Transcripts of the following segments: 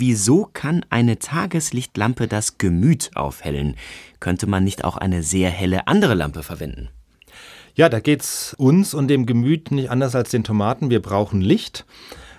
wieso kann eine Tageslichtlampe das Gemüt aufhellen? Könnte man nicht auch eine sehr helle andere Lampe verwenden? Ja, da geht's uns und dem Gemüt nicht anders als den Tomaten. Wir brauchen Licht.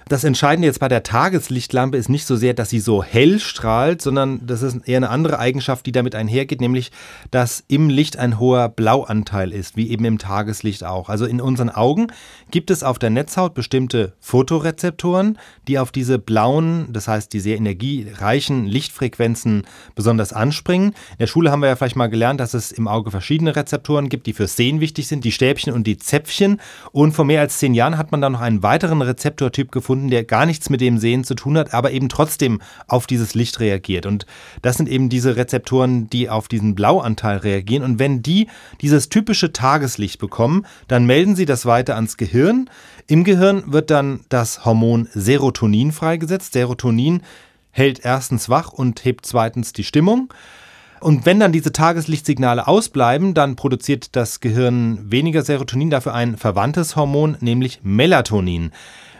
Das Entscheidende jetzt bei der Tageslichtlampe ist nicht so sehr, dass sie so hell strahlt, sondern das ist eher eine andere Eigenschaft, die damit einhergeht, nämlich, dass im Licht ein hoher Blauanteil ist, wie eben im Tageslicht auch. Also in unseren Augen gibt es auf der Netzhaut bestimmte Photorezeptoren, die auf diese blauen, das heißt die sehr energiereichen Lichtfrequenzen besonders anspringen. In der Schule haben wir ja vielleicht mal gelernt, dass es im Auge verschiedene Rezeptoren gibt, die fürs Sehen wichtig sind, die Stäbchen und die Zäpfchen. Und vor mehr als zehn Jahren hat man dann noch einen weiteren Rezeptortyp gefunden, gefunden, der gar nichts mit dem Sehen zu tun hat, aber eben trotzdem auf dieses Licht reagiert. Und das sind eben diese Rezeptoren, die auf diesen Blauanteil reagieren. Und wenn die dieses typische Tageslicht bekommen, dann melden sie das weiter ans Gehirn. Im Gehirn wird dann das Hormon Serotonin freigesetzt. Serotonin hält erstens wach und hebt zweitens die Stimmung. Und wenn dann diese Tageslichtsignale ausbleiben, dann produziert das Gehirn weniger Serotonin, dafür ein verwandtes Hormon, nämlich Melatonin.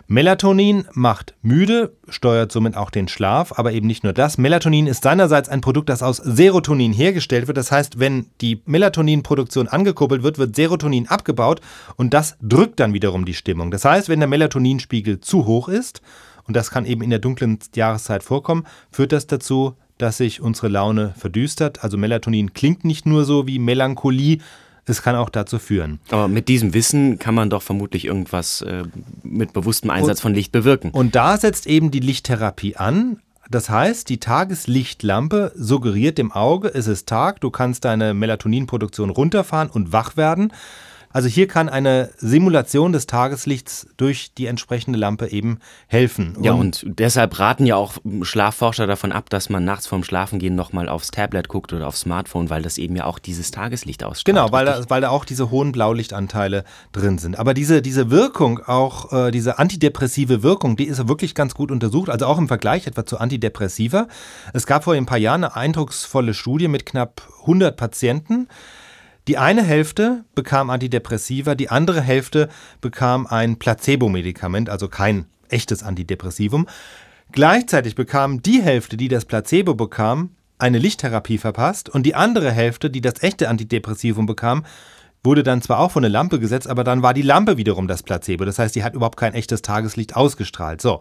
Melatonin macht müde, steuert somit auch den Schlaf, aber eben nicht nur das. Melatonin ist seinerseits ein Produkt, das aus Serotonin hergestellt wird. Das heißt, wenn die Melatoninproduktion angekuppelt wird, wird Serotonin abgebaut und das drückt dann wiederum die Stimmung. Das heißt, wenn der Melatoninspiegel zu hoch ist, und das kann eben in der dunklen Jahreszeit vorkommen, führt das dazu, dass sich unsere Laune verdüstert. Also Melatonin klingt nicht nur so wie Melancholie, es kann auch dazu führen. Aber mit diesem Wissen kann man doch vermutlich irgendwas äh, mit bewusstem Einsatz und, von Licht bewirken. Und da setzt eben die Lichttherapie an. Das heißt, die Tageslichtlampe suggeriert dem Auge, es ist Tag, du kannst deine Melatoninproduktion runterfahren und wach werden. Also hier kann eine Simulation des Tageslichts durch die entsprechende Lampe eben helfen. Und ja, und deshalb raten ja auch Schlafforscher davon ab, dass man nachts vorm Schlafengehen nochmal aufs Tablet guckt oder aufs Smartphone, weil das eben ja auch dieses Tageslicht ausstrahlt. Genau, weil da, weil da auch diese hohen Blaulichtanteile drin sind. Aber diese, diese Wirkung, auch äh, diese antidepressive Wirkung, die ist wirklich ganz gut untersucht, also auch im Vergleich etwa zu Antidepressiva. Es gab vor ein paar Jahren eine eindrucksvolle Studie mit knapp 100 Patienten. Die eine Hälfte bekam Antidepressiva, die andere Hälfte bekam ein Placebo-Medikament, also kein echtes Antidepressivum. Gleichzeitig bekam die Hälfte, die das Placebo bekam, eine Lichttherapie verpasst und die andere Hälfte, die das echte Antidepressivum bekam, wurde dann zwar auch von der Lampe gesetzt, aber dann war die Lampe wiederum das Placebo. Das heißt, die hat überhaupt kein echtes Tageslicht ausgestrahlt. So.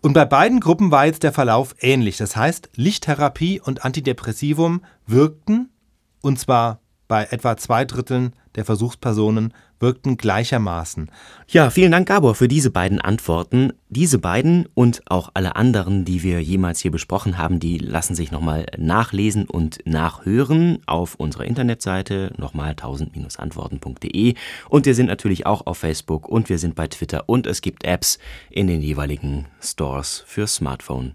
Und bei beiden Gruppen war jetzt der Verlauf ähnlich. Das heißt, Lichttherapie und Antidepressivum wirkten und zwar bei etwa zwei Dritteln der Versuchspersonen wirkten gleichermaßen. Ja, vielen Dank, Gabor, für diese beiden Antworten. Diese beiden und auch alle anderen, die wir jemals hier besprochen haben, die lassen sich nochmal nachlesen und nachhören auf unserer Internetseite nochmal 1000-antworten.de. Und wir sind natürlich auch auf Facebook und wir sind bei Twitter und es gibt Apps in den jeweiligen Stores für Smartphone